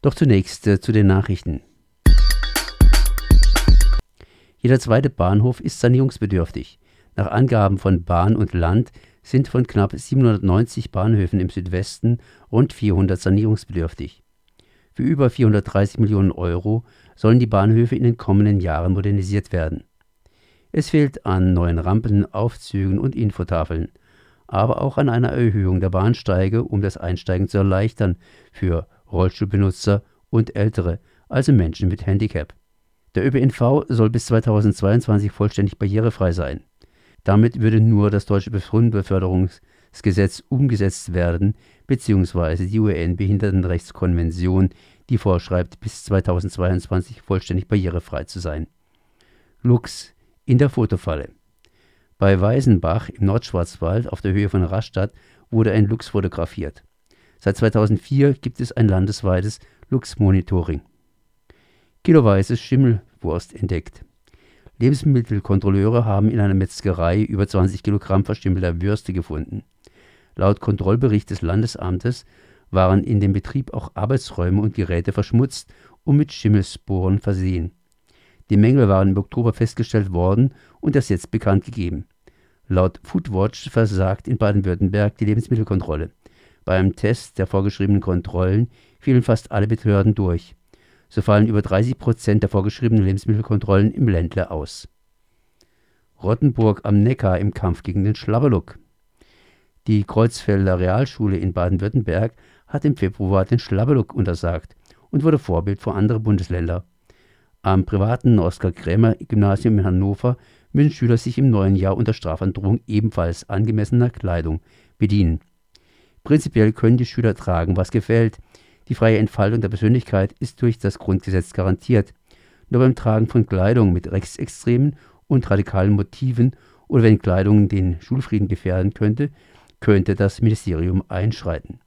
Doch zunächst äh, zu den Nachrichten. Jeder zweite Bahnhof ist sanierungsbedürftig. Nach Angaben von Bahn und Land sind von knapp 790 Bahnhöfen im Südwesten rund 400 sanierungsbedürftig. Für über 430 Millionen Euro sollen die Bahnhöfe in den kommenden Jahren modernisiert werden. Es fehlt an neuen Rampen, Aufzügen und Infotafeln, aber auch an einer Erhöhung der Bahnsteige, um das Einsteigen zu erleichtern für Rollstuhlbenutzer und Ältere, also Menschen mit Handicap. Der ÖPNV soll bis 2022 vollständig barrierefrei sein. Damit würde nur das deutsche Grundbeförderungsgesetz umgesetzt werden, beziehungsweise die UN-Behindertenrechtskonvention, die vorschreibt, bis 2022 vollständig barrierefrei zu sein. Lux in der Fotofalle. Bei Weisenbach im Nordschwarzwald auf der Höhe von Rastatt wurde ein Lux fotografiert. Seit 2004 gibt es ein landesweites Lux-Monitoring kiloweise Schimmelwurst entdeckt. Lebensmittelkontrolleure haben in einer Metzgerei über 20 Kilogramm verstümmelter Würste gefunden. Laut Kontrollbericht des Landesamtes waren in dem Betrieb auch Arbeitsräume und Geräte verschmutzt und mit Schimmelsporen versehen. Die Mängel waren im Oktober festgestellt worden und erst jetzt bekannt gegeben. Laut Foodwatch versagt in Baden-Württemberg die Lebensmittelkontrolle. Beim Test der vorgeschriebenen Kontrollen fielen fast alle Behörden durch so fallen über 30 Prozent der vorgeschriebenen Lebensmittelkontrollen im Ländle aus. Rottenburg am Neckar im Kampf gegen den Schlabberluck. Die Kreuzfelder Realschule in Baden-Württemberg hat im Februar den Schlabberluck untersagt und wurde Vorbild für andere Bundesländer. Am privaten Oskar-Krämer-Gymnasium in Hannover müssen Schüler sich im neuen Jahr unter Strafandrohung ebenfalls angemessener Kleidung bedienen. Prinzipiell können die Schüler tragen, was gefällt, die freie Entfaltung der Persönlichkeit ist durch das Grundgesetz garantiert. Nur beim Tragen von Kleidung mit rechtsextremen und radikalen Motiven oder wenn Kleidung den Schulfrieden gefährden könnte, könnte das Ministerium einschreiten.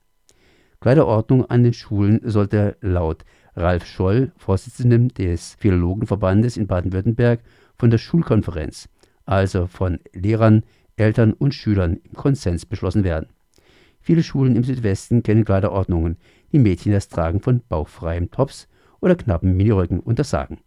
Kleiderordnung an den Schulen sollte laut Ralf Scholl, Vorsitzendem des Philologenverbandes in Baden-Württemberg, von der Schulkonferenz, also von Lehrern, Eltern und Schülern im Konsens beschlossen werden. Viele Schulen im Südwesten kennen Kleiderordnungen, die Mädchen das Tragen von bauchfreiem Tops oder knappen Miniröcken untersagen